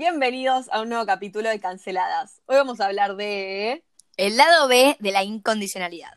Bienvenidos a un nuevo capítulo de Canceladas. Hoy vamos a hablar de... El lado B de la incondicionalidad.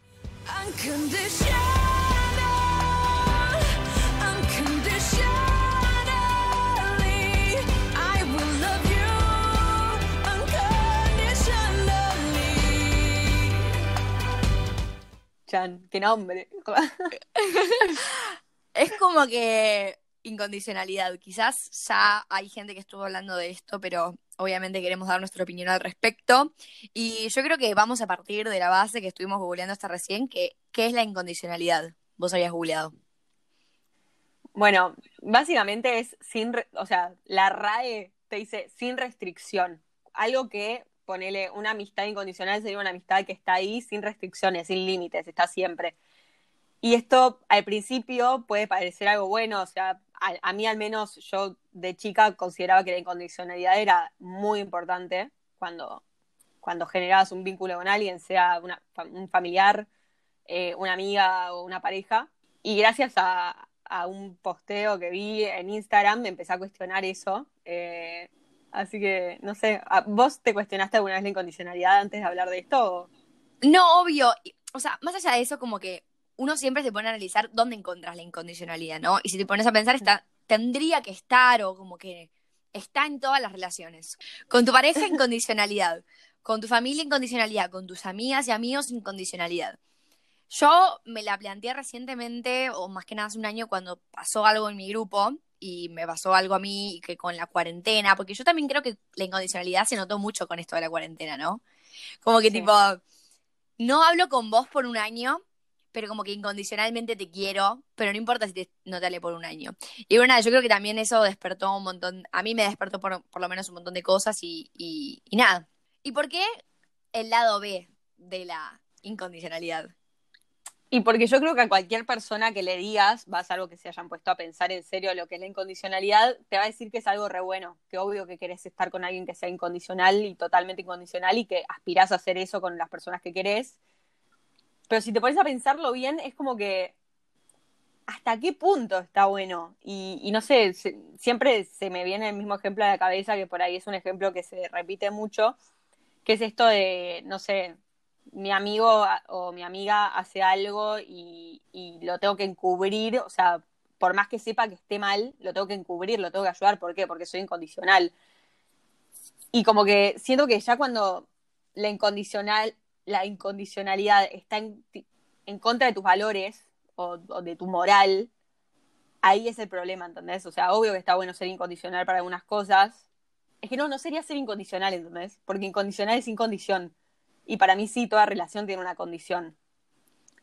Chan, qué nombre. es como que incondicionalidad. Quizás ya hay gente que estuvo hablando de esto, pero obviamente queremos dar nuestra opinión al respecto. Y yo creo que vamos a partir de la base que estuvimos googleando hasta recién, que ¿qué es la incondicionalidad? Vos habías googleado. Bueno, básicamente es sin, o sea, la RAE te dice sin restricción. Algo que, ponele, una amistad incondicional sería una amistad que está ahí sin restricciones, sin límites, está siempre. Y esto al principio puede parecer algo bueno, o sea, a, mí al menos yo de chica consideraba que la incondicionalidad era muy importante cuando, cuando generabas un vínculo con alguien, sea un familiar, eh, una amiga o una pareja. Y gracias a, un posteo que vi en Instagram me empecé a cuestionar eso. Eh, así que, no sé, ¿vos te cuestionaste alguna vez la incondicionalidad antes de hablar de esto? No, obvio. O sea, más allá de eso, como que uno siempre se pone a analizar dónde encontras la incondicionalidad, ¿no? Y si te pones a pensar, está, tendría que estar o como que está en todas las relaciones. Con tu pareja, incondicionalidad. Con tu familia, incondicionalidad. Con tus amigas y amigos, incondicionalidad. Yo me la planteé recientemente, o más que nada hace un año, cuando pasó algo en mi grupo y me pasó algo a mí que con la cuarentena, porque yo también creo que la incondicionalidad se notó mucho con esto de la cuarentena, ¿no? Como que tipo, no hablo con vos por un año, pero como que incondicionalmente te quiero, pero no importa si te notale por un año. Y bueno, yo creo que también eso despertó un montón, a mí me despertó por, lo menos un montón de cosas y, y, nada. ¿Y por qué el lado B de la incondicionalidad? Y porque yo creo que a cualquier persona que le digas, vas a algo que se hayan puesto a pensar en serio lo que es la incondicionalidad, te va a decir que es algo re bueno, que obvio que querés estar con alguien que sea incondicional y totalmente incondicional y que aspirás a hacer eso con las personas que querés pero si te pones a pensarlo bien, es como que hasta qué punto está bueno. Y, no sé, siempre se me viene el mismo ejemplo a la cabeza, que por ahí es un ejemplo que se repite mucho, que es esto de, no sé, mi amigo o mi amiga hace algo y, y lo tengo que encubrir, o sea, por más que sepa que esté mal, lo tengo que encubrir, lo tengo que ayudar. ¿Por qué? Porque soy incondicional. Y como que siento que ya cuando la incondicional, la incondicionalidad está en, contra de tus valores o, de tu moral, ahí es el problema, ¿entendés? O sea, obvio que está bueno ser incondicional para algunas cosas. Es que no, no sería ser incondicional, ¿entendés? Porque incondicional es sin condición. Y para mí sí, toda relación tiene una condición.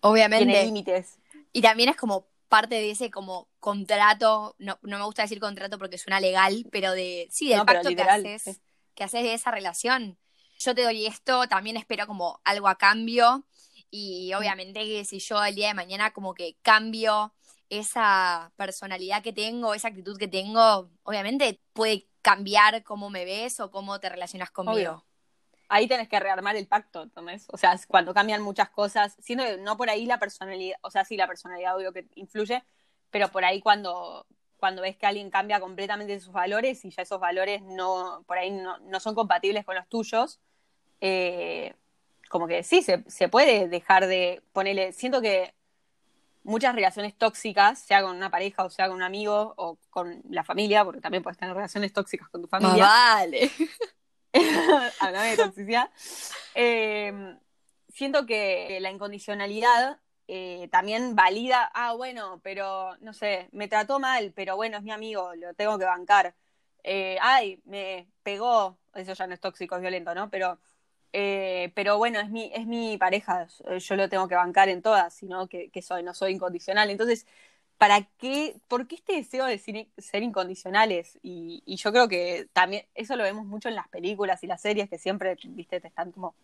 Obviamente. Tiene límites. Y también es como parte de ese como contrato, no, no me gusta decir contrato porque suena legal, pero de, sí, del pacto que haces, que haces de esa relación yo te doy esto, también espero como algo a cambio. Y obviamente que si yo el día de mañana como que cambio esa personalidad que tengo, esa actitud que tengo, obviamente puede cambiar cómo me ves o cómo te relacionas conmigo. Ahí tenés que rearmar el pacto, ¿entendés? O sea, cuando cambian muchas cosas, siendo que no por ahí la personalidad, o sea, sí la personalidad obvio que influye, pero por ahí cuando, cuando ves que alguien cambia completamente sus valores y ya esos valores no, por ahí no, no son compatibles con los tuyos, eh, como que sí, se, se, puede dejar de ponerle, siento que muchas relaciones tóxicas, sea con una pareja o sea con un amigo o con la familia, porque también puedes tener relaciones tóxicas con tu familia. vale. Hablame de toxicidad. Eh, siento que la incondicionalidad eh, también valida, ah, bueno, pero no sé, me trató mal, pero bueno, es mi amigo, lo tengo que bancar. ay, me pegó, eso ya no es tóxico, es violento, ¿no? Pero eh, pero bueno, es mi, es mi pareja, yo lo tengo que bancar en todas, sino que, que soy, no soy incondicional. Entonces, ¿para qué, por qué este deseo de ser, incondicionales? Y, y, yo creo que también eso lo vemos mucho en las películas y las series que siempre, viste, te están como...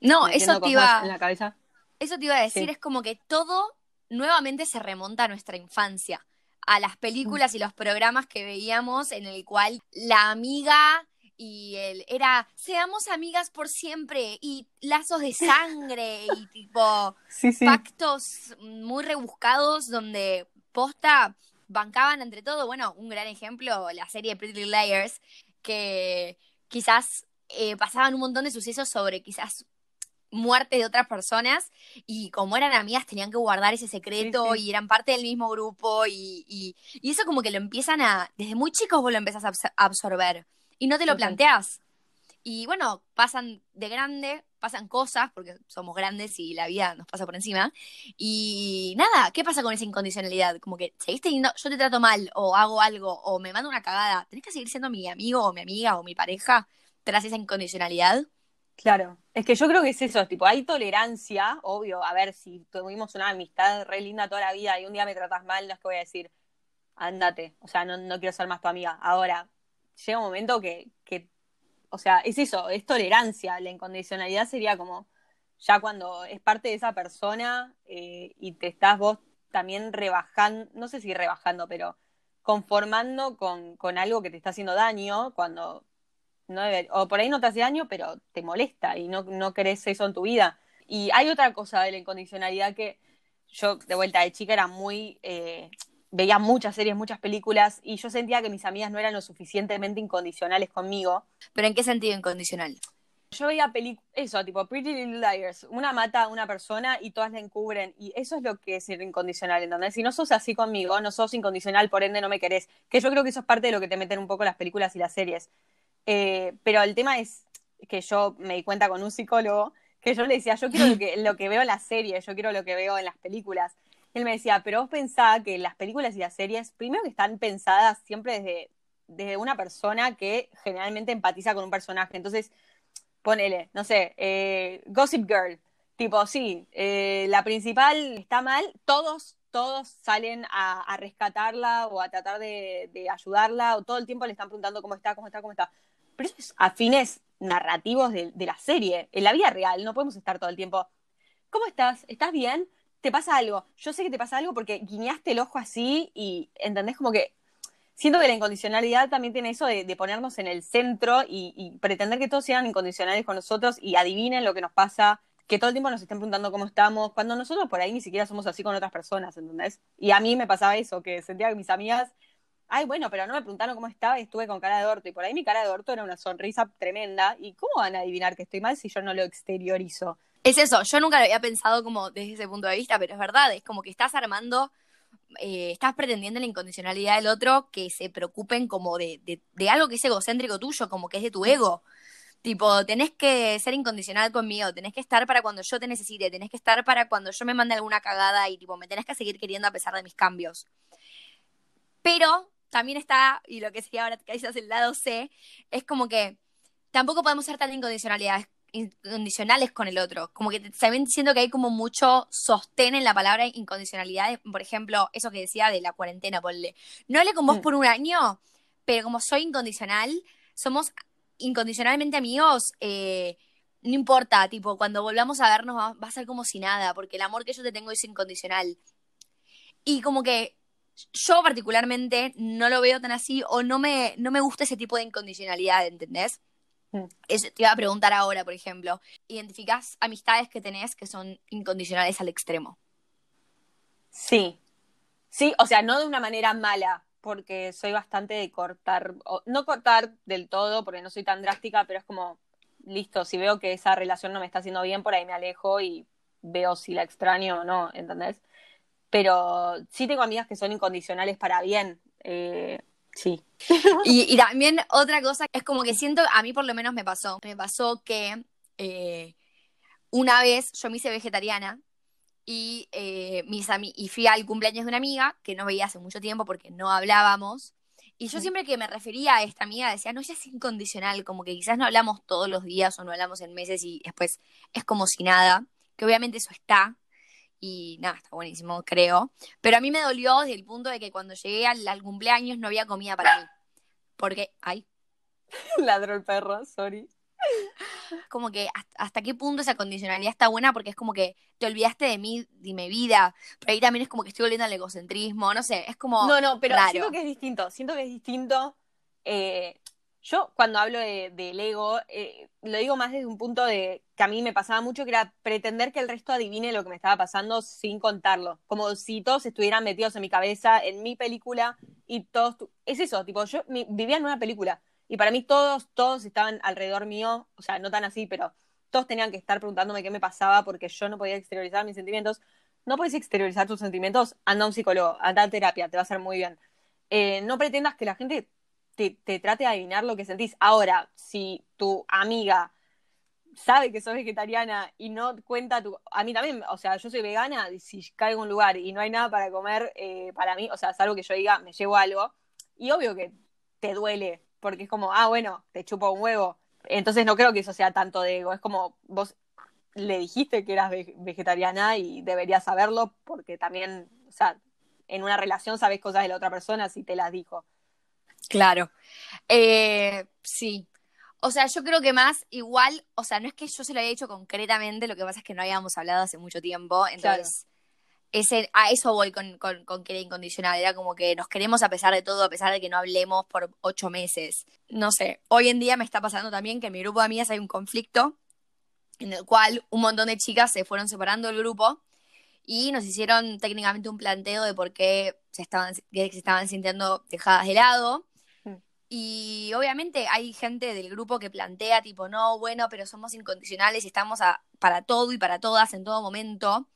No, eso te iba... En la cabeza. Eso te iba a decir, es como que todo nuevamente se remonta a nuestra infancia, a las películas y los programas que veíamos en el cual la amiga y él era seamos amigas por siempre y lazos de sangre y tipo pactos muy rebuscados donde posta bancaban entre todo. Bueno, un gran ejemplo, la serie Pretty Layers, que quizás eh, pasaban un montón de sucesos sobre quizás muerte de otras personas y como eran amigas tenían que guardar ese secreto y eran parte del mismo grupo y, y, eso como que lo empiezan a, desde muy chicos vos lo empezás a absorber y no te lo planteas. Y bueno, pasan de grande, pasan cosas, porque somos grandes y la vida nos pasa por encima. Y nada, ¿qué pasa con esa incondicionalidad? Como que seguís teniendo, yo te trato mal, o hago algo, o me mando una cagada, ¿tenés que seguir siendo mi amigo, o mi amiga, o mi pareja, tras esa incondicionalidad? Claro, es que yo creo que es eso, tipo, hay tolerancia, obvio, a ver, si tuvimos una amistad re linda toda la vida y un día me tratas mal, no es que voy a decir, ándate, o sea, no, no quiero ser más tu amiga. Ahora, llega un momento que, que, o sea, es eso, es tolerancia, la incondicionalidad sería como, ya cuando es parte de esa persona eh, y te estás vos también rebajando, no sé si rebajando, pero conformando con, con algo que te está haciendo daño, cuando no o por ahí no te hace daño, pero te molesta y no, no querés eso en tu vida. Y hay otra cosa de la incondicionalidad que yo, de vuelta de chica, era muy. Eh, veía muchas series, muchas películas, y yo sentía que mis amigas no eran lo suficientemente incondicionales conmigo. ¿Pero en qué sentido incondicional? Yo veía películas, eso, tipo Pretty Little Liars, una mata a una persona y todas la encubren, y eso es lo que es ser incondicional, ¿entendés? Si no sos así conmigo, no sos incondicional, por ende no me querés, que yo creo que eso es parte de lo que te meten un poco las películas y las series. Eh, pero el tema es que yo me di cuenta con un psicólogo que yo le decía, yo quiero lo que, lo que veo en las series, yo quiero lo que veo en las películas. Él me decía, pero vos pensá que las películas y las series, primero que están pensadas siempre desde, desde una persona que generalmente empatiza con un personaje. Entonces, ponele, no sé, eh, Gossip Girl, tipo, sí, eh, la principal está mal, todos todos salen a, rescatarla o a tratar de, de, ayudarla, o todo el tiempo le están preguntando cómo está, cómo está, cómo está pero eso es a fines narrativos de, la serie. En la vida real no podemos estar todo el tiempo. ¿Cómo estás? ¿Estás bien? ¿Te pasa algo? Yo sé que te pasa algo porque guiñaste el ojo así y entendés como que siento que la incondicionalidad también tiene eso de, ponernos en el centro y, pretender que todos sean incondicionales con nosotros y adivinen lo que nos pasa, que todo el tiempo nos estén preguntando cómo estamos, cuando nosotros por ahí ni siquiera somos así con otras personas, ¿entendés? Y a mí me pasaba eso, que sentía que mis amigas ay, bueno, pero no me preguntaron cómo estaba y estuve con cara de orto. Y por ahí mi cara de orto era una sonrisa tremenda. ¿Y cómo van a adivinar que estoy mal si yo no lo exteriorizo? Es eso, yo nunca lo había pensado como desde ese punto de vista, pero es verdad, es como que estás armando, eh, estás pretendiendo la incondicionalidad del otro que se preocupen como de, de, algo que es egocéntrico tuyo, como que es de tu ego. Tipo, tenés que ser incondicional conmigo, tenés que estar para cuando yo te necesite, tenés que estar para cuando yo me mande alguna cagada y tipo, me tenés que seguir queriendo a pesar de mis cambios. Pero también está, y lo que sería ahora quizás el lado C, es como que tampoco podemos ser tan incondicionalidades incondicionales con el otro. Como que también siento que hay como mucho sostén en la palabra incondicionalidad. Por ejemplo, eso que decía de la cuarentena, ponle. No hablé con vos mm. por un año, pero como soy incondicional, somos incondicionalmente amigos, eh, no importa, tipo, cuando volvamos a vernos va, va, a ser como si nada, porque el amor que yo te tengo es incondicional. Y como que yo particularmente no lo veo tan así o no me, no me gusta ese tipo de incondicionalidad, ¿entendés? Mm. te iba a preguntar ahora, por ejemplo, ¿identificás amistades que tenés que son incondicionales al extremo? Sí, sí, o sea, no de una manera mala, porque soy bastante de cortar, no cortar del todo, porque no soy tan drástica, pero es como, listo, si veo que esa relación no me está haciendo bien, por ahí me alejo y veo si la extraño o no, ¿entendés? pero sí tengo amigas que son incondicionales para bien. Eh, sí. Y, también otra cosa es como que siento, a mí por lo menos me pasó, me pasó que eh, una vez yo me hice vegetariana y, eh, mis y fui al cumpleaños de una amiga que no veía hace mucho tiempo porque no hablábamos. Y yo siempre que me refería a esta amiga decía, no, ella es incondicional, como que quizás no hablamos todos los días o no hablamos en meses y después es como si nada, que obviamente eso está, y nada, está buenísimo, creo. Pero a mí me dolió desde el punto de que cuando llegué al, cumpleaños no había comida para mí. Porque, ay. Ladró el perro, sorry. Como que hasta, qué punto esa condicionalidad está buena porque es como que te olvidaste de mí, de mi vida. Pero ahí también es como que estoy volviendo al egocentrismo, no sé, es como. No, no, pero siento que es distinto. Siento que es distinto. Eh, yo cuando hablo del de, ego, eh, lo digo más desde un punto de que a mí me pasaba mucho, que era pretender que el resto adivine lo que me estaba pasando sin contarlo. Como si todos estuvieran metidos en mi cabeza, en mi película, y todos... Es eso, tipo, yo vivía en una película. Y para mí todos, todos estaban alrededor mío, o sea, no tan así, pero todos tenían que estar preguntándome qué me pasaba porque yo no podía exteriorizar mis sentimientos. No puedes exteriorizar tus sentimientos, anda a un psicólogo, anda a terapia, te va a hacer muy bien. Eh, no pretendas que la gente te, te trate de adivinar lo que sentís. Ahora, si tu amiga sabe que sos vegetariana y no cuenta tu... A mí también, o sea, yo soy vegana, si caigo en un lugar y no hay nada para comer, eh, para mí, o sea, salvo que yo diga, me llevo algo, y obvio que te duele, porque es como, ah, bueno, te chupo un huevo. Entonces no creo que eso sea tanto de ego, es como vos le dijiste que eras vegetariana y deberías saberlo, porque también, o sea, en una relación sabes cosas de la otra persona si te las dijo. Claro. Eh, sí, o sea, yo creo que más igual, o sea, no es que yo se lo haya dicho concretamente, lo que pasa es que no habíamos hablado hace mucho tiempo, entonces ese, a eso voy con, con, con que era incondicional, era como que nos queremos a pesar de todo, a pesar de que no hablemos por ocho meses. No sé, hoy en día me está pasando también que en mi grupo de amigas hay un conflicto en el cual un montón de chicas se fueron separando del grupo y nos hicieron técnicamente un planteo de por qué se estaban, se estaban sintiendo dejadas de lado y obviamente hay gente del grupo que plantea tipo, no, bueno, pero somos incondicionales y estamos para todo y para todas en todo momento.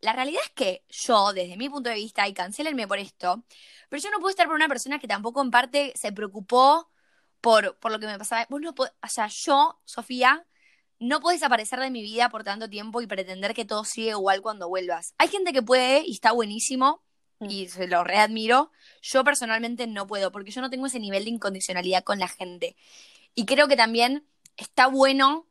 La realidad es que yo, desde mi punto de vista, y cancelenme por esto, pero yo no puedo estar por una persona que tampoco en parte se preocupó por, por lo que me pasaba. Vos no o sea, yo, Sofía, no puedes desaparecer de mi vida por tanto tiempo y pretender que todo sigue igual cuando vuelvas. Hay gente que puede y está buenísimo. Y se lo readmiro. Yo personalmente no puedo, porque yo no tengo ese nivel de incondicionalidad con la gente. Y creo que también está bueno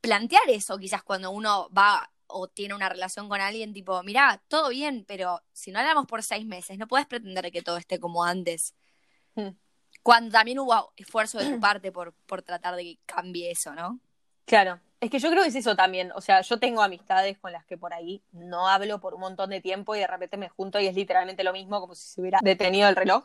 plantear eso, quizás cuando uno va o tiene una relación con alguien, tipo, mira, todo bien, pero si no hablamos por seis meses, no puedes pretender que todo esté como antes. Mm. Cuando también hubo esfuerzo de tu parte por, por tratar de que cambie eso, ¿no? Claro. Es que yo creo que es eso también. O sea, yo tengo amistades con las que por ahí no hablo por un montón de tiempo y de repente me junto y es literalmente lo mismo, como si se hubiera detenido el reloj.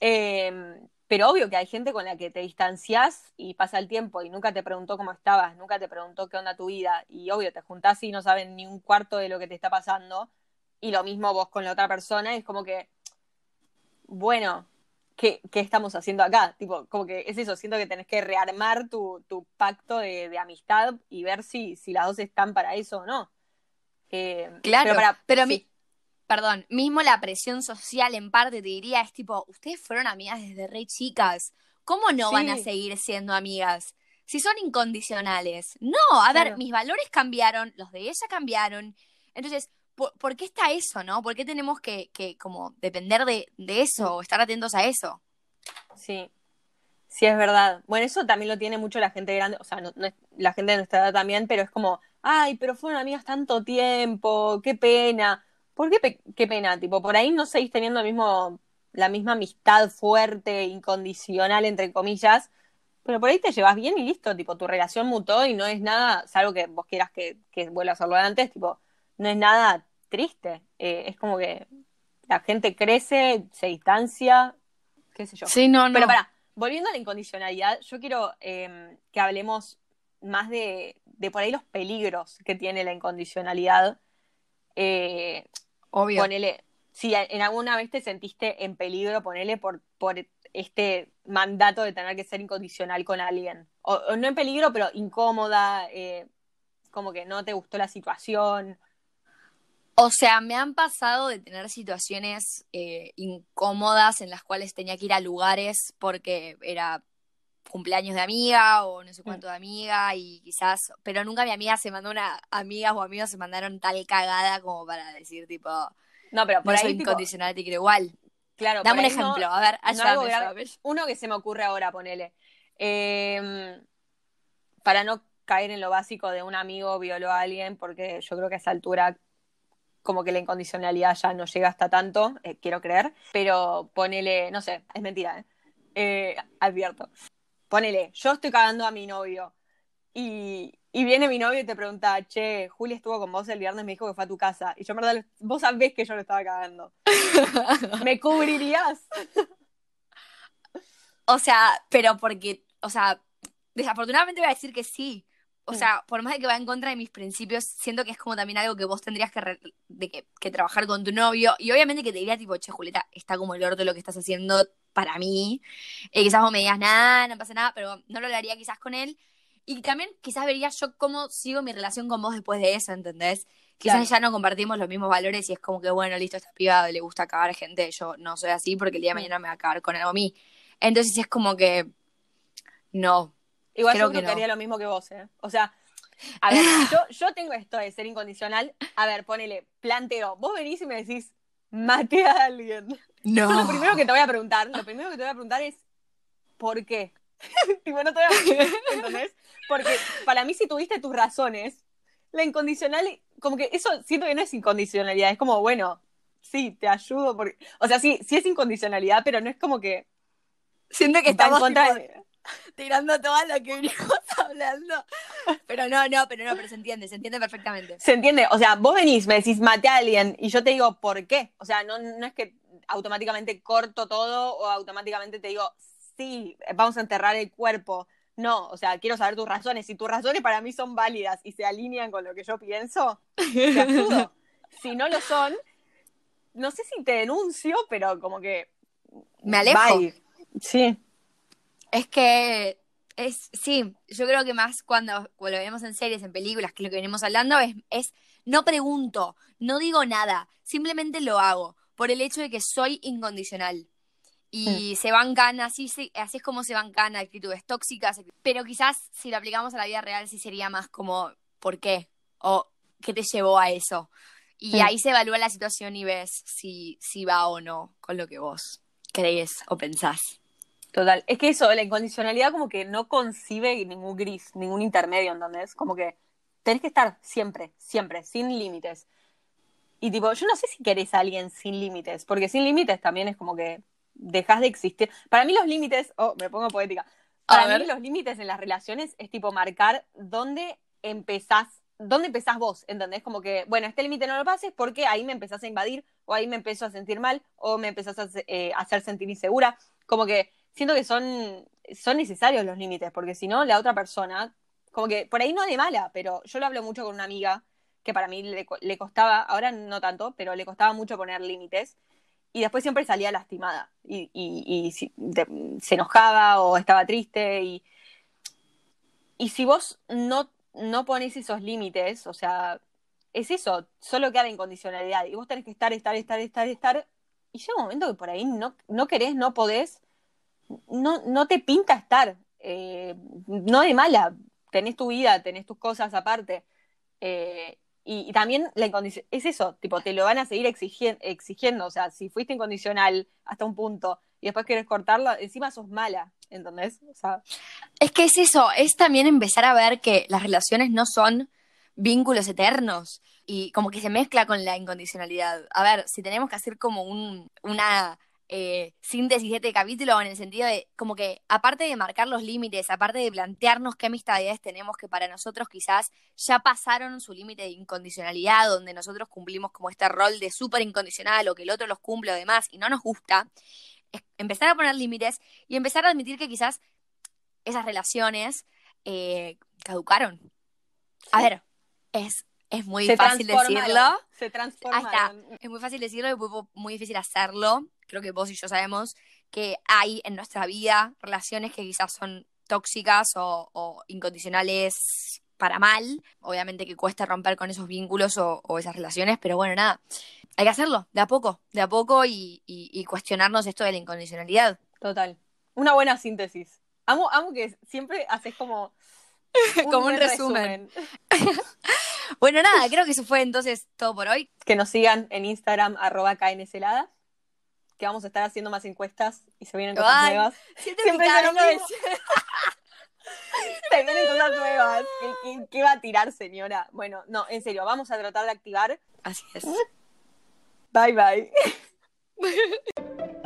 Em, pero obvio que hay gente con la que te distancias y pasa el tiempo y nunca te preguntó cómo estabas, nunca te preguntó qué onda tu vida. Y obvio, te juntás y no saben ni un cuarto de lo que te está pasando. Y lo mismo vos con la otra persona. es como que, bueno, ¿qué, estamos haciendo acá? Tipo, como que es eso, siento que tenés que rearmar tu, pacto de, amistad y ver si, si las dos están para eso o no. Eh, claro, pero, pero mi, perdón, mismo la presión social en parte te diría, es tipo, ustedes fueron amigas desde re chicas, ¿cómo no van a seguir siendo amigas? Si son incondicionales. No, a ver, mis valores cambiaron, los de ella cambiaron. Entonces, ¿por, qué está eso, no? ¿Por qué tenemos que, que como depender de, de eso o estar atentos a eso? Sí, sí es verdad. Bueno, eso también lo tiene mucho la gente grande, o sea, la gente de nuestra edad también, pero es como, ay, pero fueron amigas tanto tiempo, qué pena. ¿Por qué, qué pena? Tipo, por ahí no seguís teniendo mismo, la misma amistad fuerte, incondicional, entre comillas, pero por ahí te llevas bien y listo, tipo, tu relación mutó y no es nada, salvo que vos quieras que, que vuelva a hacerlo antes, tipo, no es nada triste. Eh, es como que la gente crece, se distancia, qué sé yo. Sí, no, no. Pero para, volviendo a la incondicionalidad, yo quiero em, que hablemos más de, de, por ahí los peligros que tiene la incondicionalidad. Eh, Obvio. Ponele, si en alguna vez te sentiste en peligro, ponele por, por este mandato de tener que ser incondicional con alguien. O, no en peligro, pero incómoda, eh, como que no te gustó la situación, o sea, me han pasado de tener situaciones eh, incómodas en las cuales tenía que ir a lugares porque era cumpleaños de amiga o no sé mm. cuánto de amiga y quizás, pero nunca mi amiga se mandó una, amigas o amigos se mandaron tal cagada como para decir tipo, no, pero por ahí soy incondicional, te quiero igual. Claro, Dame un ejemplo, a ver, ayúdame, Uno que se me ocurre ahora, ponele. Em, para no caer en lo básico de un amigo violó a alguien, porque yo creo que a esa altura como que la incondicionalidad ya no llega hasta tanto, eh, quiero creer, pero ponele, no sé, es mentira, ¿eh? ¿eh? advierto. Ponele, yo estoy cagando a mi novio y, viene mi novio y te pregunta, che, Juli estuvo con vos el viernes, me dijo que fue a tu casa. Y yo, en verdad, vos sabés que yo lo estaba cagando. ¿Me cubrirías? o sea, pero porque, o sea, desafortunadamente voy a decir que sí, o sea, por más de que va en contra de mis principios, siento que es como también algo que vos tendrías que, re- de que, que trabajar con tu novio. Y obviamente que te diría, tipo, che, Julieta, está como el orto lo que estás haciendo para mí. Y quizás vos me digas, nada, no pasa nada, pero no lo haría quizás con él. Y también quizás vería yo cómo sigo mi relación con vos después de eso, ¿entendés? Quizás ya no compartimos los mismos valores y es como que, bueno, listo, está privado, le gusta acabar gente. Yo no soy así porque el día de Mm. mañana me va a acabar con algo a mí. Entonces es como que, no, Igual Creo yo que haría lo mismo que vos, ¿eh? O sea, a ver, yo, yo tengo esto de ser incondicional. A ver, ponele, planteo. Vos venís y me decís, maté a alguien. no. Yo lo primero que te voy a preguntar, lo primero que te voy a preguntar es, ¿por qué? tipo, no te voy a ¿entendés? Porque para mí si tuviste tus razones, la incondicional, como que eso siento que no es incondicionalidad, es como, bueno, sí, te ayudo, porque, o sea, sí, sí es incondicionalidad, pero no es como que Siento que estamos contra tipo, de- tirando todo lo que venimos hablando. Pero no, no, pero no, pero se entiende, se entiende perfectamente. ¿Se entiende? O sea, vos venís, me decís, maté a alguien, y yo te digo, ¿por qué? O sea, no, no es que automáticamente corto todo o automáticamente te digo, sí, vamos a enterrar el cuerpo. No, o sea, quiero saber tus razones. Si tus razones para mí son válidas y se alinean con lo que yo pienso, te ayudo. Si no lo son, no sé si te denuncio, pero como que... Me alejo. bye. Sí, Es que es, sí, yo creo que más cuando, cuando lo vemos en series, en películas, que lo que venimos hablando, es, es no pregunto, no digo nada, simplemente lo hago, por el hecho de que soy incondicional. Y se bancan, así, se- así es como se bancan actitudes tóxicas, pero quizás si lo aplicamos a la vida real sí sería más como, ¿por qué? O ¿qué te llevó a eso? Y Sí. ahí se evalúa la situación y ves si, si va o no con lo que vos crees o pensás. Total. Es que eso, la incondicionalidad como que no concibe ningún gris, ningún intermedio, ¿entendés? Como que tenés que estar siempre, siempre, sin límites. Y tipo, yo no sé si querés a alguien sin límites, porque sin límites también es como que dejas de existir. Para mí los límites, oh, me pongo poética. A Para ver. mí los límites en las relaciones es tipo marcar dónde empezás, dónde empezás vos, ¿entendés? Como que, bueno, este límite no lo pases porque ahí me empezás a invadir, o ahí me empiezo a sentir mal, o me empezás a eh, hacer sentir insegura. Como que siento que son, son necesarios los límites, porque si no, la otra persona, como que por ahí no de mala, pero yo lo hablo mucho con una amiga que para mí le, le costaba, ahora no tanto, pero le costaba mucho poner límites. Y después siempre salía lastimada y, y- y se enojaba o estaba triste. Y, y si vos no, no pones esos límites, o sea, es eso, solo queda la incondicionalidad. Y vos tenés que estar, estar, estar, estar, estar. Y llega un momento que por ahí no, no querés, no podés, no, no te pinta estar. Eh, no de mala, tenés tu vida, tenés tus cosas aparte. Eh, y, también la incondición es eso, tipo, te lo van a seguir exigien- exigiendo. O sea, si fuiste incondicional hasta un punto y después querés cortarlo, encima sos mala, ¿entendés? Es que es eso, es también empezar a ver que las relaciones no son vínculos eternos y como que se mezcla con la incondicionalidad. A ver, si tenemos que hacer como un, una eh, síntesis de este capítulo en el sentido de como que aparte de marcar los límites, aparte de plantearnos qué amistades tenemos que para nosotros quizás ya pasaron su límite de incondicionalidad, donde nosotros cumplimos como este rol de súper incondicional o que el otro los cumple o demás y no nos gusta, empezar a poner límites y empezar a admitir que quizás esas relaciones eh, caducaron. A ver, es, es muy se fácil decirlo. Se transformaron. Es muy fácil decirlo y muy, muy difícil hacerlo. Creo que vos y yo sabemos que hay en nuestra vida relaciones que quizás son tóxicas o, o incondicionales para mal. Obviamente que cuesta romper con esos vínculos o, o esas relaciones, pero bueno, nada. Hay que hacerlo, de a poco, de a poco y, y- y cuestionarnos esto de la incondicionalidad. Total. Una buena síntesis. Amo, amo que siempre haces como. Como un buen resumen. Bueno, nada, creo que eso fue entonces todo por hoy. Que nos sigan en Instagram, arroba KNSeladas. Que vamos a estar haciendo más encuestas y se vienen cosas Ay, nuevas. Siempre son lo mismo. Se vienen cosas nuevas. ¿Qué, qué, qué va a tirar, señora? Bueno, no, en serio, vamos a tratar de activar. Así es. Bye, bye.